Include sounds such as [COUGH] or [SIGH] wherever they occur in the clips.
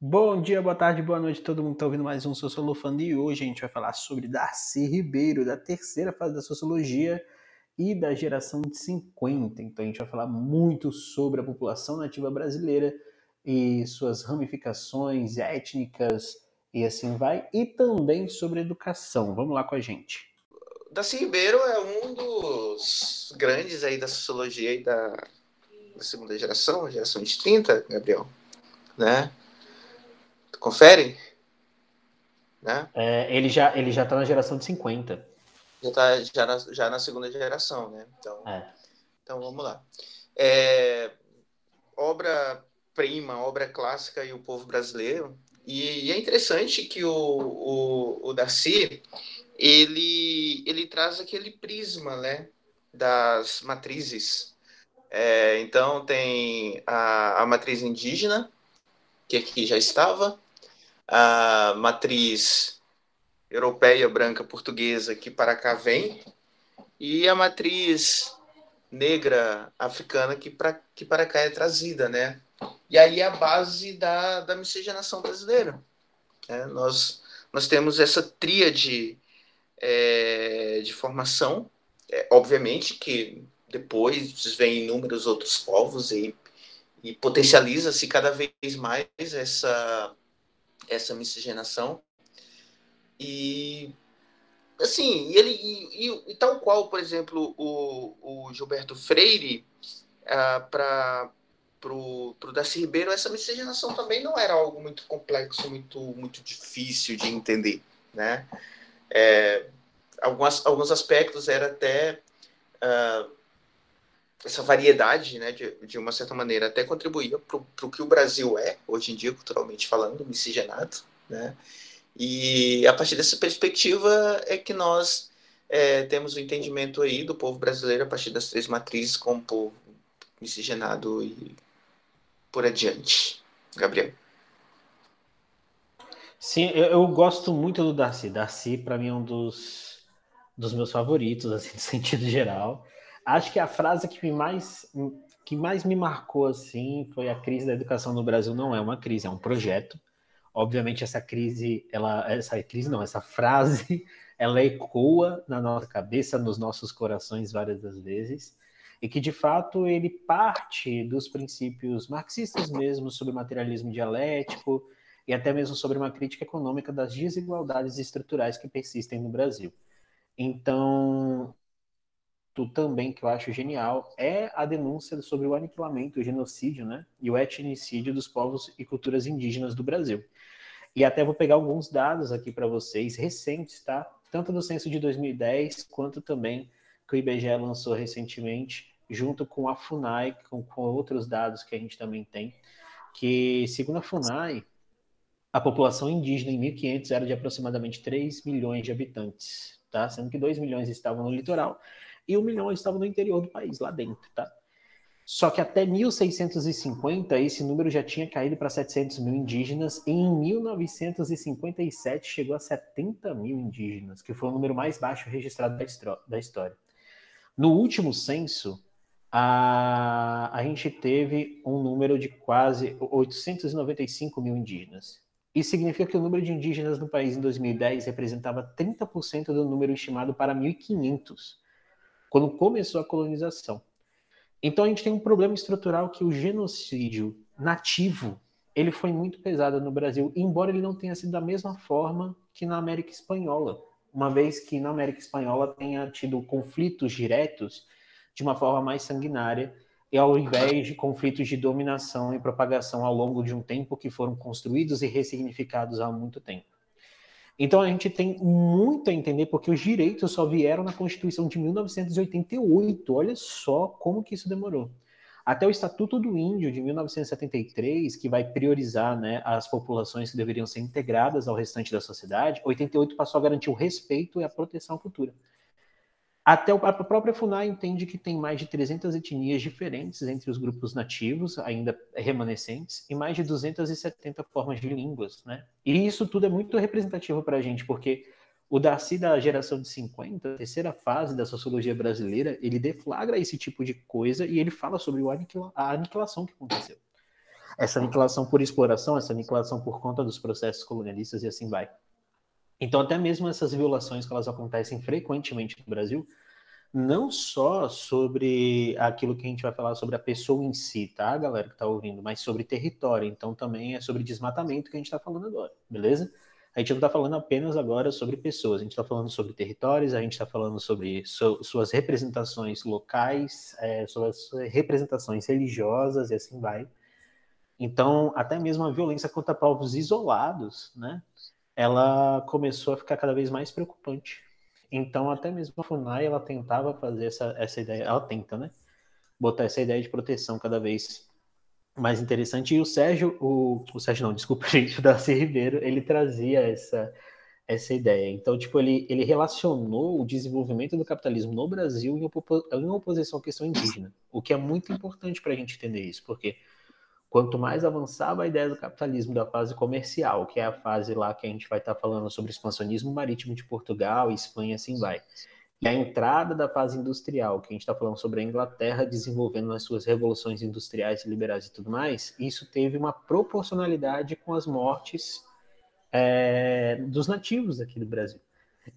Bom dia, boa tarde, boa noite, todo mundo está ouvindo mais um Sociolofando e hoje a gente vai falar sobre Darcy Ribeiro, da terceira fase da Sociologia e da geração de 50. Então a gente vai falar muito sobre a população nativa brasileira e suas ramificações étnicas e assim vai, e também sobre educação. Vamos lá com a gente. Darcy Ribeiro é um dos grandes aí da sociologia e da, da segunda geração, geração de 30, Gabriel, né? Confere? Né? É, ele já ele já está na geração de 50. Já está já na, já na segunda geração, né? Então, é. então vamos lá. É, obra prima, obra clássica e o povo brasileiro. E, e é interessante que o, o, o Darcy ele, ele traz aquele prisma né, das matrizes. É, então tem a, a matriz indígena, que aqui já estava, a matriz europeia, branca, portuguesa, que para cá vem, e a matriz negra, africana, que para, que para cá é trazida, né? E aí a base da, da miscigenação brasileira. Né? Nós, nós temos essa tríade é, de formação, é, obviamente que depois vem inúmeros outros povos e, e potencializa-se cada vez mais essa essa miscigenação. E assim, ele e, e, e, tal qual, por exemplo, o, o Gilberto Freire ah, para pro, pro Darcy Ribeiro, essa miscigenação também não era algo muito complexo, muito muito difícil de entender, né? É, algumas, alguns aspectos era até ah, essa variedade, né, de, de uma certa maneira, até contribuía para o que o Brasil é, hoje em dia, culturalmente falando, miscigenado, né? E a partir dessa perspectiva é que nós é, temos o entendimento aí do povo brasileiro a partir das três matrizes como povo miscigenado e por adiante. Gabriel. Sim, eu, eu gosto muito do Darcy. Darcy, para mim, é um dos, dos meus favoritos, assim, [LAUGHS] no sentido geral. Acho que a frase que mais, que mais me marcou assim foi a crise da educação no Brasil não é uma crise, é um projeto. Obviamente essa crise, ela, essa crise não, essa frase, [LAUGHS] ela ecoa na nossa cabeça, nos nossos corações várias das vezes, e que de fato ele parte dos princípios marxistas mesmo sobre materialismo dialético e até mesmo sobre uma crítica econômica das desigualdades estruturais que persistem no Brasil. Então, também que eu acho genial é a denúncia sobre o aniquilamento, o genocídio, né, e o etnicídio dos povos e culturas indígenas do Brasil. E até vou pegar alguns dados aqui para vocês recentes, tá? Tanto do censo de 2010 quanto também que o IBGE lançou recentemente, junto com a Funai, com, com outros dados que a gente também tem, que segundo a Funai, a população indígena em 1500 era de aproximadamente 3 milhões de habitantes, tá? Sendo que 2 milhões estavam no litoral e um milhão estava no interior do país, lá dentro, tá? Só que até 1650 esse número já tinha caído para 700 mil indígenas e em 1957 chegou a 70 mil indígenas, que foi o número mais baixo registrado da história. No último censo, a, a gente teve um número de quase 895 mil indígenas. Isso significa que o número de indígenas no país em 2010 representava 30% do número estimado para 1.500 quando começou a colonização. Então a gente tem um problema estrutural que o genocídio nativo ele foi muito pesado no Brasil, embora ele não tenha sido da mesma forma que na América Espanhola, uma vez que na América Espanhola tenha tido conflitos diretos de uma forma mais sanguinária, e ao invés de conflitos de dominação e propagação ao longo de um tempo que foram construídos e ressignificados há muito tempo. Então a gente tem muito a entender porque os direitos só vieram na Constituição de 1988. Olha só como que isso demorou. Até o Estatuto do Índio de 1973, que vai priorizar né, as populações que deveriam ser integradas ao restante da sociedade, 88 passou a garantir o respeito e a proteção à cultura. Até a própria FUNAI entende que tem mais de 300 etnias diferentes entre os grupos nativos, ainda remanescentes, e mais de 270 formas de línguas, né? E isso tudo é muito representativo para a gente, porque o Darcy da geração de 50, a terceira fase da sociologia brasileira, ele deflagra esse tipo de coisa e ele fala sobre a aniquilação que aconteceu. essa aniquilação por exploração, essa aniquilação por conta dos processos colonialistas e assim vai. Então, até mesmo essas violações que elas acontecem frequentemente no Brasil, não só sobre aquilo que a gente vai falar sobre a pessoa em si, tá, galera que está ouvindo, mas sobre território. Então, também é sobre desmatamento que a gente está falando agora, beleza? A gente não está falando apenas agora sobre pessoas, a gente está falando sobre territórios, a gente está falando sobre su suas representações locais, é, representações religiosas e assim vai. Então, até mesmo a violência contra povos isolados, né? Ela começou a ficar cada vez mais preocupante. Então, até mesmo a FUNAI, ela tentava fazer essa, essa ideia, ela tenta, né? Botar essa ideia de proteção cada vez mais interessante. E o Sérgio, o, o Sérgio não, desculpa, [LAUGHS] gente, o Darcy Ribeiro, ele trazia essa, essa ideia. Então, tipo, ele, ele relacionou o desenvolvimento do capitalismo no Brasil em, opo em oposição à questão indígena, o que é muito importante para a gente entender isso, porque quanto mais avançava a ideia do capitalismo da fase comercial, que é a fase lá que a gente vai estar tá falando sobre expansionismo marítimo de Portugal, Espanha, assim vai. E a entrada da fase industrial, que a gente está falando sobre a Inglaterra desenvolvendo as suas revoluções industriais e liberais e tudo mais, isso teve uma proporcionalidade com as mortes é, dos nativos aqui do Brasil.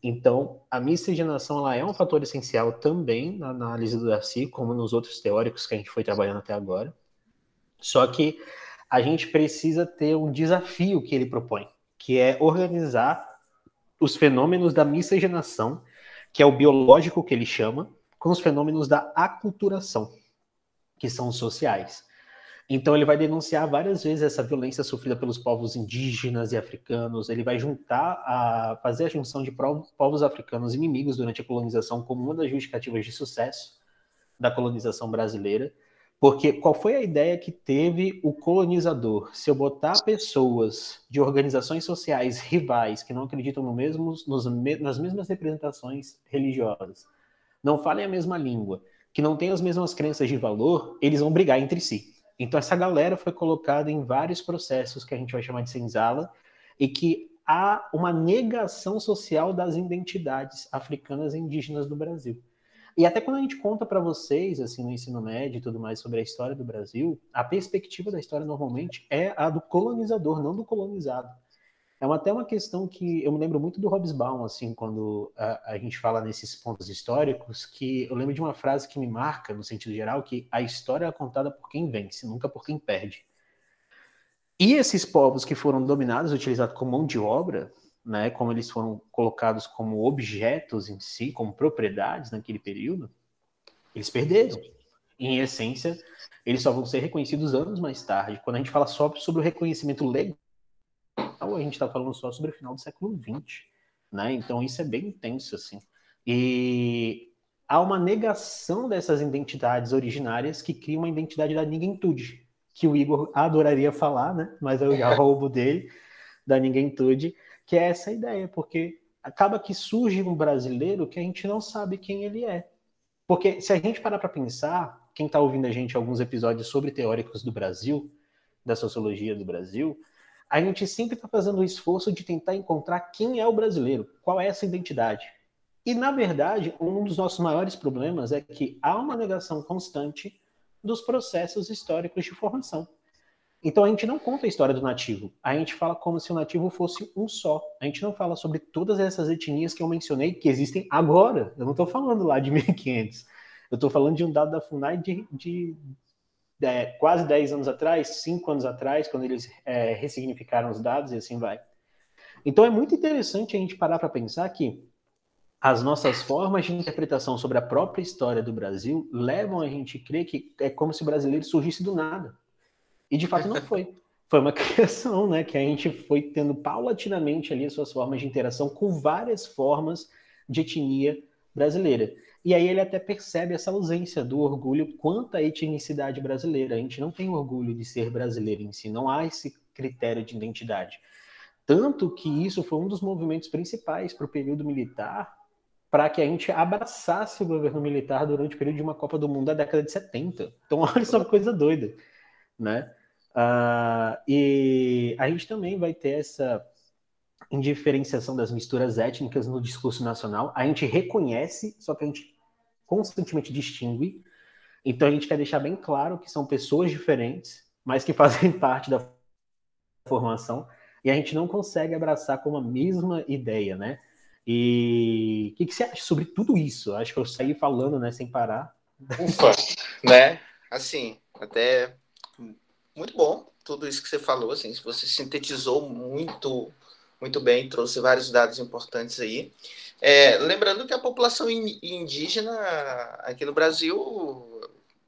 Então, a miscigenação ela é um fator essencial também na análise do Darcy, como nos outros teóricos que a gente foi trabalhando até agora. Só que a gente precisa ter um desafio que ele propõe, que é organizar os fenômenos da miscigenação, que é o biológico que ele chama, com os fenômenos da aculturação, que são os sociais. Então ele vai denunciar várias vezes essa violência sofrida pelos povos indígenas e africanos. Ele vai juntar a fazer a junção de povos africanos inimigos durante a colonização como uma das justificativas de sucesso da colonização brasileira. Porque qual foi a ideia que teve o colonizador? Se eu botar pessoas de organizações sociais rivais que não acreditam no mesmos, nos, nas mesmas representações religiosas, não falem a mesma língua, que não têm as mesmas crenças de valor, eles vão brigar entre si. Então essa galera foi colocada em vários processos que a gente vai chamar de senzala e que há uma negação social das identidades africanas e indígenas do Brasil. E até quando a gente conta para vocês, assim, no ensino médio e tudo mais, sobre a história do Brasil, a perspectiva da história normalmente é a do colonizador, não do colonizado. É uma, até uma questão que eu me lembro muito do Hobsbawm, assim, quando a, a, gente fala nesses pontos históricos, que eu lembro de uma frase que me marca, no sentido geral, que a história é contada por quem vence, nunca por quem perde. E esses povos que foram dominados, utilizados como mão de obra, né, como eles foram colocados como objetos em si, como propriedades naquele período, eles perderam. Em essência, eles só vão ser reconhecidos anos mais tarde. Quando a gente fala só sobre o reconhecimento legal, a gente está falando só sobre o final do século XX. Né? Então, isso é bem intenso. Assim. E há uma negação dessas identidades originárias que cria uma identidade da ninguémtude, que o Igor adoraria falar, né? mas eu já roubo dele, da ninguémtude, que é essa ideia, porque acaba que surge um brasileiro que a gente não sabe quem ele é. Porque se a gente parar para pensar, quem está ouvindo a gente alguns episódios sobre teóricos do Brasil, da sociologia do Brasil, a gente sempre está fazendo o esforço de tentar encontrar quem é o brasileiro, qual é essa identidade. E, na verdade, um dos nossos maiores problemas é que há uma negação constante dos processos históricos de formação. Então a gente não conta a história do nativo, a gente fala como se o nativo fosse um só. A gente não fala sobre todas essas etnias que eu mencionei que existem agora. Eu não estou falando lá de [LAUGHS] 1500. Eu estou falando de um dado da FUNAI de, de, de é, quase 10 anos atrás, 5 anos atrás, quando eles é, ressignificaram os dados e assim vai. Então é muito interessante a gente parar para pensar que as nossas formas de interpretação sobre a própria história do Brasil levam a gente a crer que é como se o brasileiro surgisse do nada. E de fato não foi. Foi uma [LAUGHS] criação, né? Que a gente foi tendo paulatinamente ali as suas formas de interação com várias formas de etnia brasileira. E aí ele até percebe essa ausência do orgulho quanto à etnicidade brasileira. A gente não tem orgulho de ser brasileiro em si, não há esse critério de identidade. Tanto que isso foi um dos movimentos principais para o período militar, para que a gente abraçasse o governo militar durante o período de uma Copa do Mundo da década de 70. Então, [LAUGHS] olha só que coisa doida, né? Uh, e a gente também vai ter essa indiferenciação das misturas étnicas no discurso nacional. A gente reconhece, só que a gente constantemente distingue. Então a gente quer deixar bem claro que são pessoas diferentes, mas que [LAUGHS] fazem parte da formação, e a gente não consegue abraçar como a mesma ideia, né? E o que, que, você acha sobre tudo isso? Acho que eu saí falando, né, sem parar. Ufa, né? Assim, até muito bom tudo isso que você falou, assim, você sintetizou muito, muito bem, trouxe vários dados importantes aí. É, lembrando que a população indígena aqui no Brasil,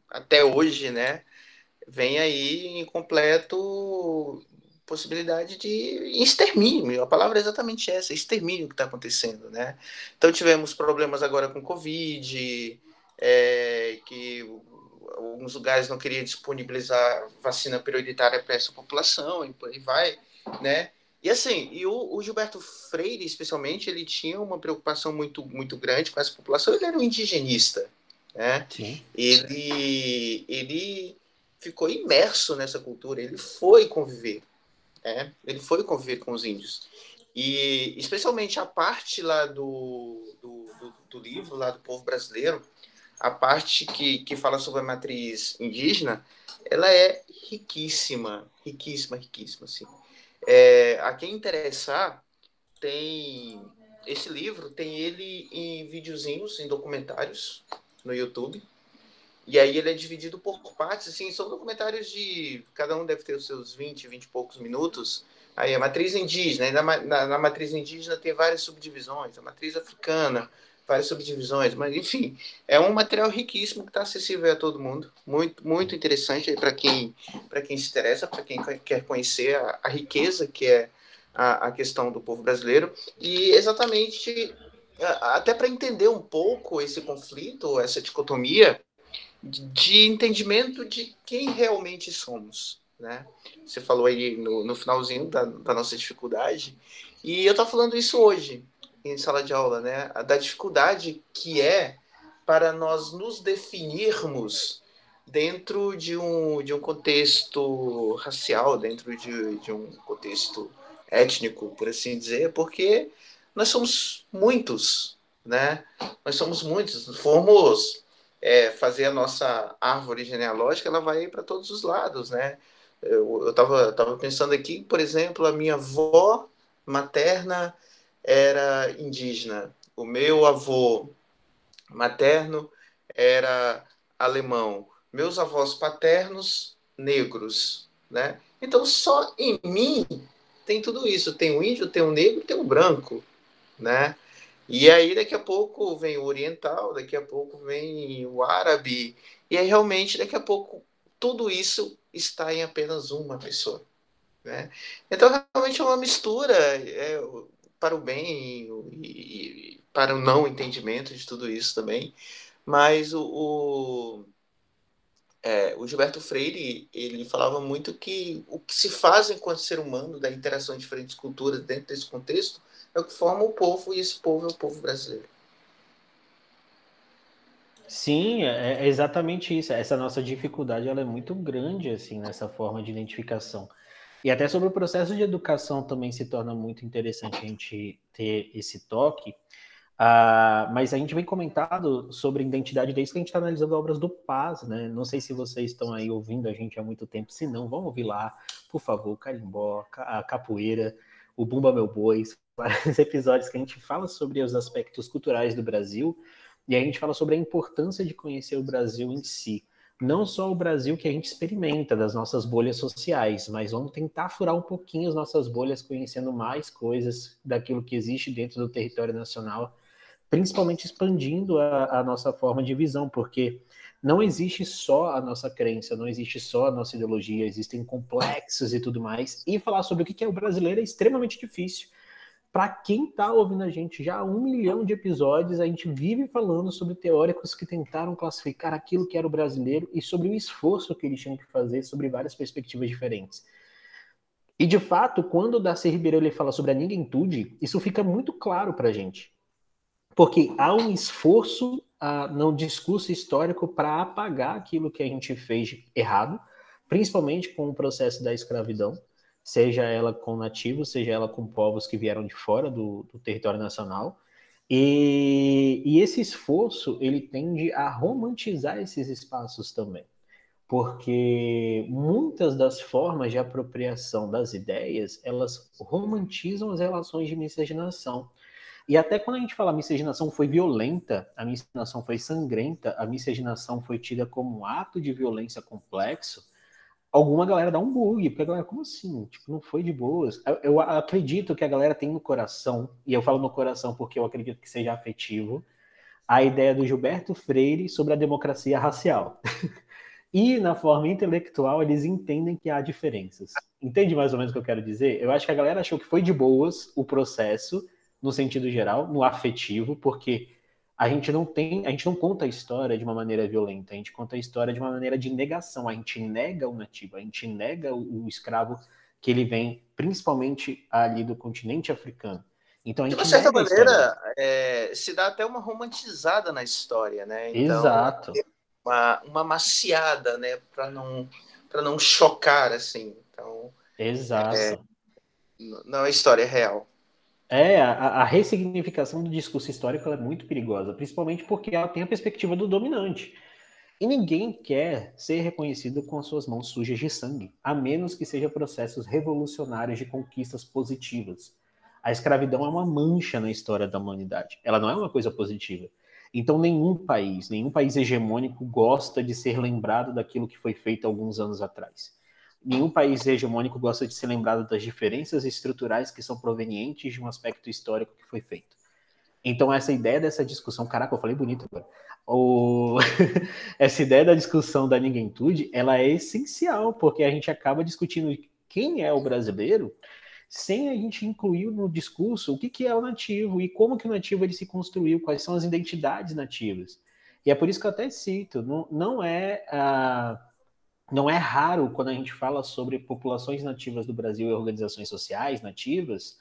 até hoje, né, vem aí em completo possibilidade de extermínio. A palavra é exatamente essa, extermínio que está acontecendo, né? Então tivemos problemas agora com Covid, é, que alguns lugares não queriam disponibilizar vacina prioritária para essa população e por aí vai, né? E assim, e o, o, Gilberto Freire, especialmente, ele tinha uma preocupação muito, muito grande com essa população. Ele era um indigenista, né? Sim. Ele, ele ficou imerso nessa cultura, ele foi conviver é, ele foi conviver com os índios. E especialmente a parte lá do, do, do, do livro, lá do povo brasileiro, a parte que, que fala sobre a matriz indígena, ela é riquíssima, riquíssima, riquíssima, assim. É, a quem interessar, tem esse livro, tem ele em videozinhos, em documentários no YouTube. E aí ele é dividido por partes, assim, são documentários de. Cada um deve ter os seus 20, 20 e poucos minutos. Aí a matriz indígena, na, na, na matriz indígena tem várias subdivisões, a matriz africana, várias subdivisões, mas enfim, é um material riquíssimo que está acessível a todo mundo, muito muito interessante para quem para quem se interessa, para quem quer conhecer a, a riqueza que é a, a, questão do povo brasileiro. E exatamente até para entender um pouco esse conflito, essa dicotomia, de entendimento de quem realmente somos, né? Você falou aí no, no finalzinho da, da nossa dificuldade, e eu estou falando isso hoje, em sala de aula, né? Da dificuldade que é para nós nos definirmos dentro de um, de um contexto racial, dentro de, de um contexto étnico, por assim dizer, porque nós somos muitos, né? Nós somos muitos, fomos é, fazer a nossa árvore genealógica, ela vai para todos os lados, né? Eu estava tava pensando aqui, por exemplo, a minha avó materna era indígena, o meu avô materno era alemão, meus avós paternos negros, né? Então só em mim tem tudo isso, tem o índio, tem o negro, tem o branco, né? E aí, daqui a pouco vem o oriental, daqui a pouco vem o árabe, e aí realmente, daqui a pouco, tudo isso está em apenas uma pessoa. Né? Então, realmente é uma mistura é, para o bem e, e, para o não entendimento de tudo isso também. Mas o, o, é, o Gilberto Freire ele falava muito que o que se faz enquanto ser humano, da interação de diferentes culturas dentro desse contexto, é o que forma o povo, e esse povo é o povo brasileiro. Sim, é, é exatamente isso. Essa nossa dificuldade ela é muito grande assim nessa forma de identificação. E até sobre o processo de educação também se torna muito interessante a gente ter esse toque. Uh, mas a gente vem comentado sobre identidade desde que a gente está analisando obras do Paz, né? Não sei se vocês estão aí ouvindo a gente há muito tempo. Se não, vamos ouvir lá, por favor, Carimbó, a Capoeira, o Bumba Meu Boi, vários [LAUGHS] episódios que a gente fala sobre os aspectos culturais do Brasil e a gente fala sobre a importância de conhecer o Brasil em si. Não só o Brasil que a gente experimenta das nossas bolhas sociais, mas vamos tentar furar um pouquinho as nossas bolhas, conhecendo mais coisas daquilo que existe dentro do território nacional, principalmente expandindo a, a nossa forma de visão, porque não existe só a nossa crença, não existe só a nossa ideologia, existem complexos e tudo mais. E falar sobre o que é o brasileiro é extremamente difícil para quem está ouvindo a gente já há um milhão de episódios, a gente vive falando sobre teóricos que tentaram classificar aquilo que era o brasileiro e sobre o esforço que eles tinham que fazer sobre várias perspectivas diferentes. E de fato, quando o Darcy Ribeiro ele fala sobre a ninguémtude, isso fica muito claro para a gente. Porque há um esforço uh, no discurso histórico para apagar aquilo que a gente fez errado, principalmente com o processo da escravidão seja ela com nativos, seja ela com povos que vieram de fora do, do território nacional. E, e, esse esforço ele tende a romantizar esses espaços também. porque muitas das formas de apropriação das ideias, elas romantizam as relações de miscigenação. E até quando a gente fala a miscigenação foi violenta, a miscigenação foi sangrenta, a miscigenação foi tida como um ato de violência complexo, alguma galera dá um bug, porque a galera, como assim? Tipo, não foi de boas. Eu, eu, acredito que a galera tem no coração, e eu falo no coração porque eu acredito que seja afetivo, a ideia do Gilberto Freire sobre a democracia racial. [LAUGHS] E na forma intelectual, eles entendem que há diferenças. Entende mais ou menos o que eu quero dizer? Eu acho que a galera achou que foi de boas o processo, no sentido geral, no afetivo, porque a gente não tem, a gente não conta a história de uma maneira violenta, a gente conta a história de uma maneira de negação, a gente nega o nativo, a gente nega o, o escravo que ele vem principalmente ali do continente africano. Então, de uma certa maneira, é, se dá até uma romantizada na história, né? Então, Exato uma, uma maciada, né, para não não chocar assim. Então, Exato. É, não é história real. É, a, a, ressignificação do discurso histórico é muito perigosa, principalmente porque ela tem a perspectiva do dominante. E ninguém quer ser reconhecido com as suas mãos sujas de sangue, a menos que seja processos revolucionários de conquistas positivas. A escravidão é uma mancha na história da humanidade. Ela não é uma coisa positiva. Então, nenhum país, nenhum país hegemônico gosta de ser lembrado daquilo que foi feito alguns anos atrás. Nenhum país hegemônico gosta de ser lembrado das diferenças estruturais que são provenientes de um aspecto histórico que foi feito. Então, essa ideia dessa discussão, caraca, eu falei bonito agora. O... [LAUGHS] essa ideia da discussão da ninguémtude, ela é essencial, porque a gente acaba discutindo quem é o brasileiro sem a gente incluir no discurso o que, que é o nativo e como que o nativo ele se construiu, quais são as identidades nativas. E é por isso que eu até cito, não, não é uh, não é raro quando a gente fala sobre populações nativas do Brasil e organizações sociais nativas,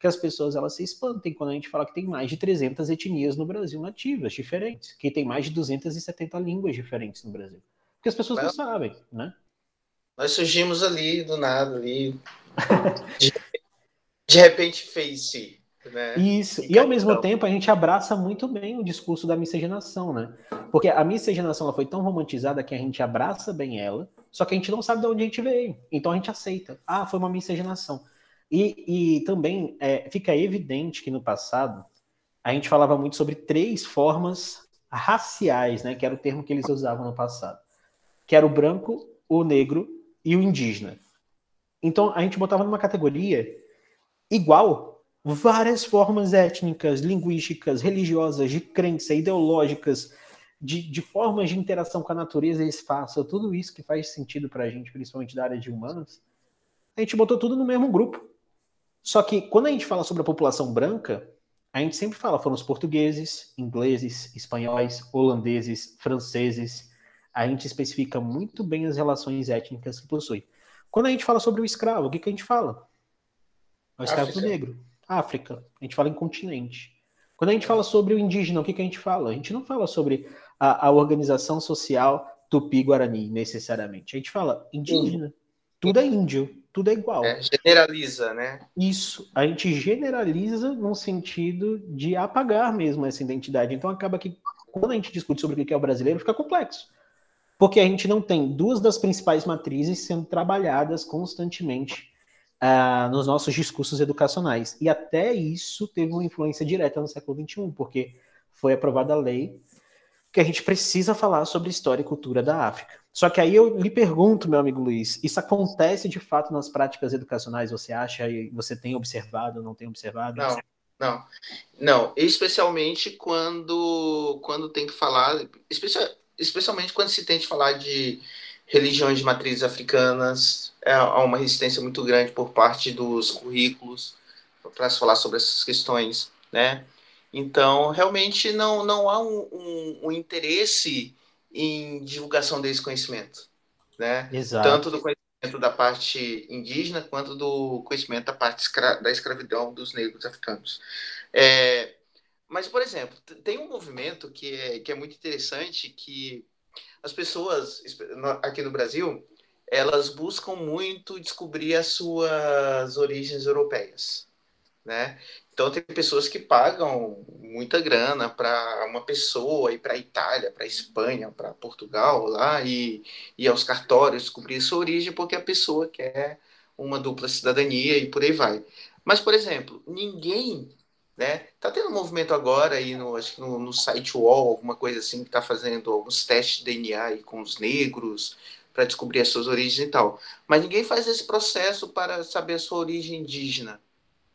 que as pessoas elas se espantem quando a gente fala que tem mais de 300 etnias no Brasil nativas diferentes, que tem mais de 270 línguas diferentes no Brasil. Porque as pessoas não sabem, né? Nós surgimos ali do nada ali de, [LAUGHS] de repente fez-se. Né? Isso, e, e ao mesmo tempo a gente abraça muito bem o discurso da miscigenação, né? Porque a miscigenação ela foi tão romantizada que a gente abraça bem ela, só que a gente não sabe de onde a gente veio. Então a gente aceita. Ah, foi uma miscigenação. E, e também é, fica evidente que no passado a gente falava muito sobre três formas raciais, né? Que era o termo que eles usavam no passado. Que era o branco, o negro e o indígena. Então a gente botava numa categoria igual várias formas étnicas, linguísticas, religiosas, de crença, ideológicas, de, de formas de interação com a natureza e espaço, tudo isso que faz sentido para a gente, principalmente da área de humanos, a gente botou tudo no mesmo grupo. Só que quando a gente fala sobre a população branca, a gente sempre fala foram os portugueses, ingleses, espanhóis, holandeses, franceses. A gente especifica muito bem as relações étnicas que possui. Quando a gente fala sobre o escravo, o que, que a gente fala? O escravo África. negro. África. A gente fala em continente. Quando a gente fala sobre o indígena, o que, que a gente fala? A gente não fala sobre a, a organização social tupi-guarani, necessariamente. A gente fala indígena. Tudo é índio, tudo é igual. É, generaliza, né? Isso. A gente generaliza no sentido de apagar mesmo essa identidade. Então acaba que quando a gente discute sobre o que é o brasileiro, fica complexo porque a gente não tem duas das principais matrizes sendo trabalhadas constantemente uh, nos nossos discursos educacionais. E até isso teve uma influência direta no século XXI, porque foi aprovada a lei que a gente precisa falar sobre história e cultura da África. Só que aí eu lhe pergunto, meu amigo Luiz, isso acontece de fato nas práticas educacionais? Você acha e você tem observado, não tem observado? Não, não, não. Especialmente quando quando tem que falar, especial, especialmente quando se tente falar de religiões de matrizes africanas, é, há uma resistência muito grande por parte dos currículos para se falar sobre essas questões, né? Então, realmente não, não há um, um, um interesse em divulgação desse conhecimento, né? Exato. Tanto do conhecimento da parte indígena quanto do conhecimento da parte escra da escravidão dos negros africanos. É, mas, por exemplo, tem um movimento que é, que é muito interessante, que as pessoas aqui no Brasil, elas buscam muito descobrir as suas origens europeias, né? Então tem pessoas que pagam muita grana para uma pessoa ir para Itália, para Espanha, para Portugal lá e ir aos cartórios descobrir sua origem porque a pessoa quer uma dupla cidadania e por aí vai. Mas, por exemplo, ninguém né? Tá tendo um movimento agora aí no, acho que no, no site UOL, alguma coisa assim, que está fazendo alguns testes de DNA aí com os negros para descobrir as suas origens e tal. Mas ninguém faz esse processo para saber a sua origem indígena.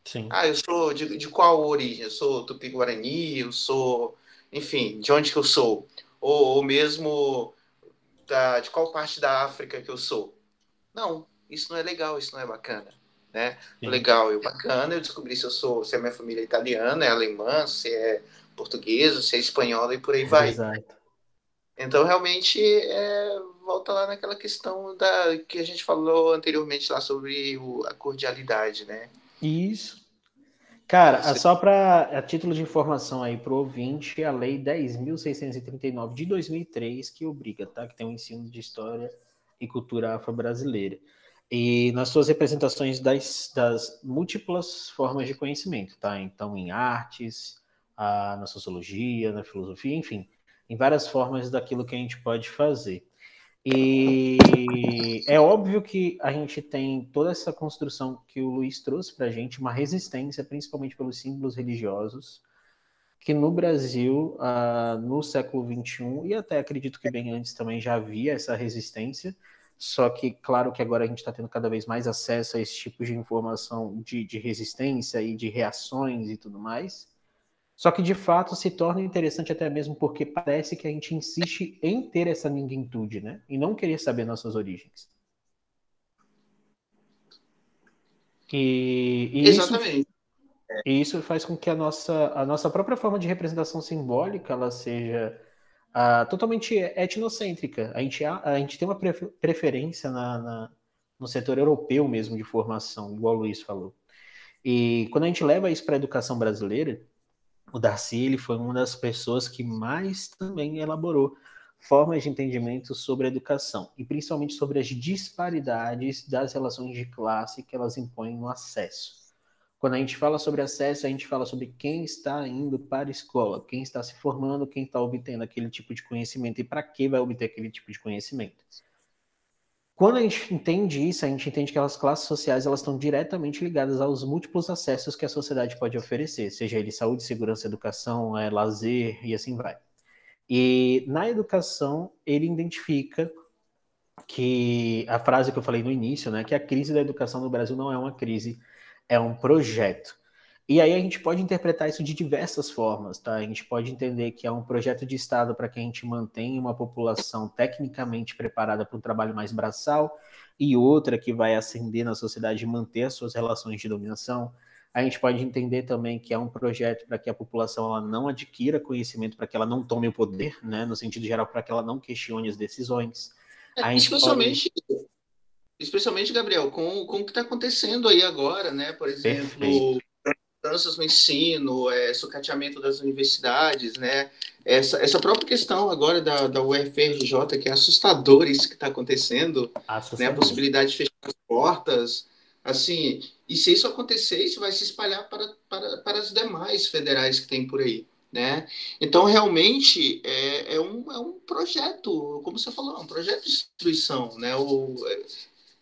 Sim. Ah, eu sou de, de qual origem? Eu sou tupi-guarani, eu sou, enfim, de onde que eu sou? Ou, ou mesmo da, de qual parte da África que eu sou? Não, isso não é legal, isso não é bacana né? Sim. Legal e bacana, eu descobri se eu sou, se a minha família é italiana, é alemã, se é portuguesa, se é espanhola e por aí vai. Exato. Então, realmente, é, volta lá naquela questão da que a gente falou anteriormente lá sobre o, a cordialidade, né? Isso. Cara, Você... só para a título de informação aí para o ouvinte, a Lei 10.639 de 2003 que obriga, tá? Que tem o um ensino de história e cultura afro-brasileira e nas suas representações das, das múltiplas formas de conhecimento, tá? Então, em artes, a, na sociologia, na filosofia, enfim, em várias formas daquilo que a gente pode fazer. E é óbvio que a gente tem toda essa construção que o Luiz trouxe para a gente, uma resistência, principalmente pelos símbolos religiosos, que no Brasil, uh, no século XXI, e até acredito que bem antes também já havia essa resistência, só que, claro que agora a gente está tendo cada vez mais acesso a esse tipo de informação de, de resistência e de reações e tudo mais. Só que, de fato, se torna interessante até mesmo porque parece que a gente insiste em ter essa ninguémtude, né? E não querer saber nossas origens. E, e Exatamente. Isso, e isso faz com que a nossa, a nossa própria forma de representação simbólica ela seja uh, totalmente etnocêntrica. A gente, a, a gente tem uma preferência na, na, no setor europeu mesmo de formação, igual o Luiz falou. E quando a gente leva isso para a educação brasileira, o Darcy ele foi uma das pessoas que mais também elaborou formas de entendimento sobre a educação, e principalmente sobre as disparidades das relações de classe que elas impõem no acesso. Quando a gente fala sobre acesso, a gente fala sobre quem está indo para a escola, quem está se formando, quem está obtendo aquele tipo de conhecimento e para que vai obter aquele tipo de conhecimento. Quando a gente entende isso, a gente entende que as classes sociais elas estão diretamente ligadas aos múltiplos acessos que a sociedade pode oferecer, seja ele saúde, segurança, educação, é, lazer e assim vai. E na educação, ele identifica que a frase que eu falei no início, né, que a crise da educação no Brasil não é uma crise é um projeto. E aí a gente pode interpretar isso de diversas formas, tá? A gente pode entender que é um projeto de Estado para que a gente mantenha uma população tecnicamente preparada para um trabalho mais braçal e outra que vai ascender na sociedade e manter as suas relações de dominação. A gente pode entender também que é um projeto para que a população ela não adquira conhecimento, para que ela não tome o poder, né? No sentido geral, para que ela não questione as decisões. É, especialmente, pode especialmente, Gabriel, com, com o que está acontecendo aí agora, né? Por exemplo, mudanças no ensino, é, sucateamento das universidades, né? Essa, essa própria questão agora da, da UFRJ, que é assustador isso que está acontecendo, né? A possibilidade de fechar as portas, assim, e se isso acontecer, isso vai se espalhar para, para, para as demais federais que tem por aí. Né? Então, realmente, é, é, um, é um projeto, como você falou, é um projeto de destruição. Né? O,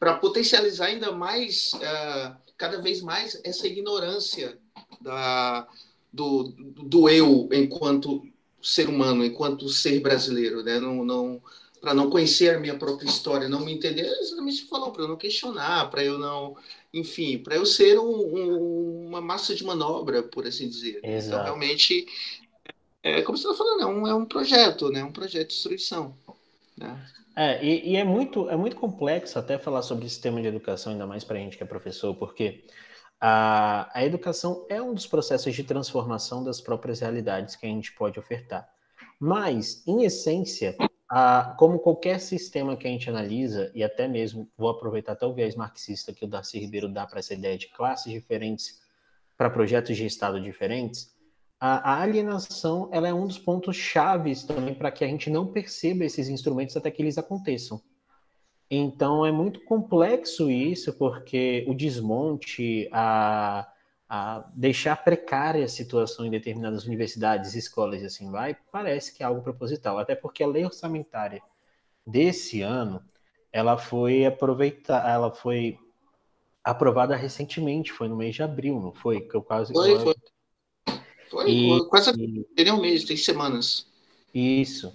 para potencializar ainda mais, uh, cada vez mais, essa ignorância da, do, do eu enquanto ser humano, enquanto ser brasileiro, né? Não, não, para não conhecer a minha própria história, não me entender, é exatamente falou, para eu não questionar, para eu não, enfim, para eu ser um, um, uma massa de manobra, por assim dizer. Então, Exato. Então, realmente, é como você está falando, é um, é um projeto, né? Um projeto de destruição. Né? É, e, e, é, muito, é muito complexo até falar sobre sistema de educação, ainda mais para a gente que é professor, porque a, a educação é um dos processos de transformação das próprias realidades que a gente pode ofertar. Mas, em essência, a, como qualquer sistema que a gente analisa, e até mesmo vou aproveitar até o viés marxista que o Darcy Ribeiro dá para essa ideia de classes diferentes para projetos de Estado diferentes, a, alienação ela é um dos pontos chaves também para que a gente não perceba esses instrumentos até que eles aconteçam. Então é muito complexo isso, porque o desmonte, a, a, deixar precária a situação em determinadas universidades, escolas e assim vai, parece que é algo proposital. Até porque a lei orçamentária desse ano, ela foi aproveitar, ela foi aprovada recentemente, foi no mês de abril, não foi? Que eu quase foi, foi. Foi, e, quase e... um mês, tem semanas. Isso.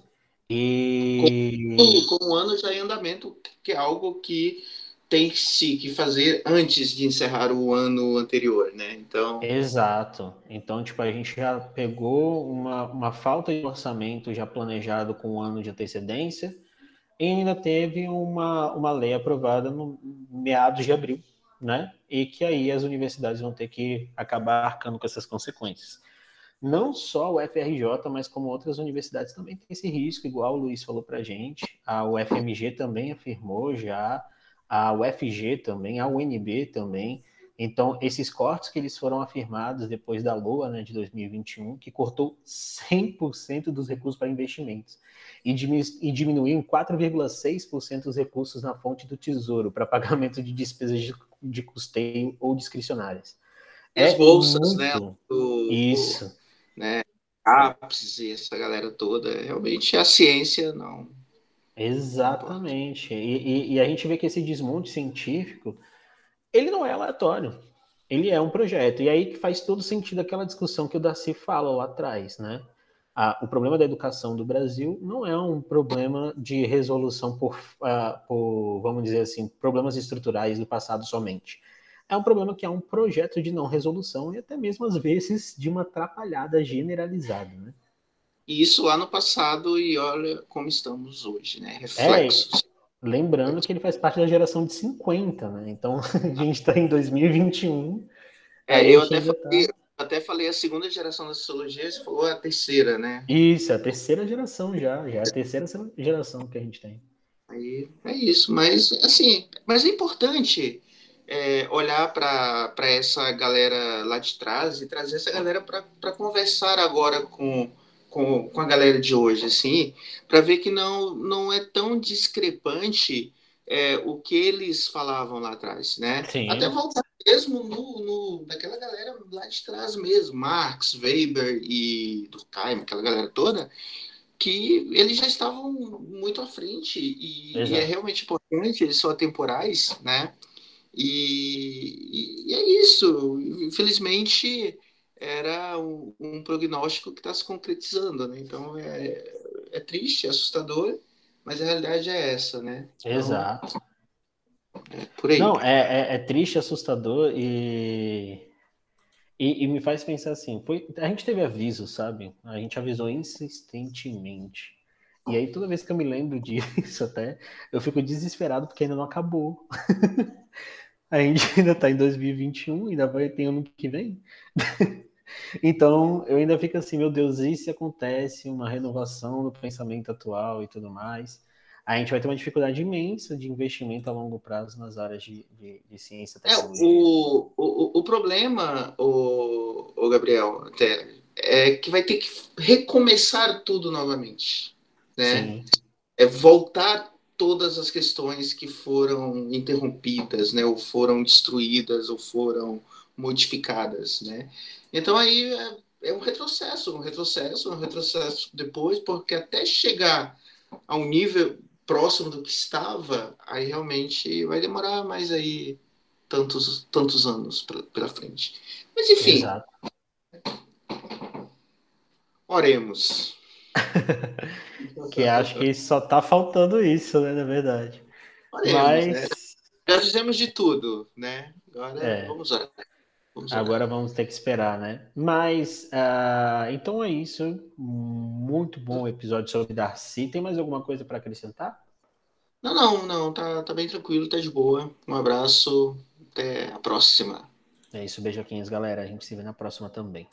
E com, com um ano já em andamento, que é algo que tem se que fazer antes de encerrar o ano anterior, né? Então. Exato. Então, tipo, a gente já pegou uma, uma falta de orçamento já planejado com um ano de antecedência e ainda teve uma, uma lei aprovada no meados de abril, né? E que aí as universidades vão ter que acabar arcando com essas consequências. Não só o FRJ, mas como outras universidades também tem esse risco, igual o Luiz falou para a gente. A UFMG também afirmou já, a UFG também, a UNB também. Então, esses cortes que eles foram afirmados depois da LOA né, de 2021, que cortou 100% dos recursos para investimentos e, diminuiu em 4,6% os recursos na fonte do Tesouro para pagamento de despesas de, de custeio ou discricionárias. É as bolsas, né, muito... né? Do, Isso né? Ápice, essa galera toda. Realmente a ciência não. Exatamente. E, e, e, a gente vê que esse desmonte científico, ele não é aleatório. Ele é um projeto. E aí que faz todo sentido aquela discussão que o Darcy fala lá atrás, né? o problema da educação do Brasil não é um problema de resolução por, uh, por, vamos dizer assim, problemas estruturais do passado somente é um problema que é um projeto de não resolução e até mesmo às vezes de uma atrapalhada generalizada, né? Isso lá no passado e olha como estamos hoje, né? Reflexos. É, lembrando que ele faz parte da geração de 50, né? Então [LAUGHS] a gente está em 2021. É, eu até falei, tá... até falei a segunda geração da sociologia, você falou a terceira, né? Isso, a terceira geração já, já é a terceira geração que a gente tem. Aí é isso, mas assim, mas é importante é, olhar para essa galera lá de trás e trazer essa galera para conversar agora com, com, com a galera de hoje, assim, para ver que não, não é tão discrepante é, o que eles falavam lá atrás, né? Sim. Até voltar mesmo no, no, naquela galera lá de trás mesmo, Marx, Weber e Durkheim, aquela galera toda, que eles já estavam muito à frente e, e é realmente importante, eles são atemporais, né? E, e, é isso. Infelizmente, era um, um prognóstico que está se concretizando, né? Então, é, é triste, é assustador, mas a realidade é essa, né? Então, Exato. É por aí. Não, é, é, é triste, assustador e, e, e, me faz pensar assim, foi, a gente teve aviso, sabe? A gente avisou insistentemente. E aí, toda vez que eu me lembro [LAUGHS] disso, até, eu fico desesperado porque ainda não acabou. [LAUGHS] A gente [LAUGHS] ainda está em 2021, ainda vai ter ano que vem. [LAUGHS] então, eu ainda fico assim, meu Deus, e se acontece uma renovação do pensamento atual e tudo mais? A gente vai ter uma dificuldade imensa de investimento a longo prazo nas áreas de, de, de ciência e tecnologia. É, o, o, o problema, o, o Gabriel, até, é que vai ter que recomeçar tudo novamente. Né? Sim. É voltar todas as questões que foram interrompidas, né, ou foram destruídas, ou foram modificadas, né? Então aí é, é um retrocesso, um retrocesso, um retrocesso depois, porque até chegar a um nível próximo do que estava, aí realmente vai demorar mais aí tantos tantos anos pela frente. Mas enfim. Exato. Oremos. Que acho que só tá faltando isso, né, na verdade. Mas... Né? Já fizemos de tudo, né? Agora é. vamos orar. Vamos Agora vamos ter que esperar, né? Mas, uh, então é isso. Muito bom episódio sobre Darcy. Tem mais alguma coisa para acrescentar? Não, não, não. Tá, tá bem tranquilo, tá de boa. Um abraço. Até a próxima. É isso, beijoquinhos, galera. A gente se vê na próxima também.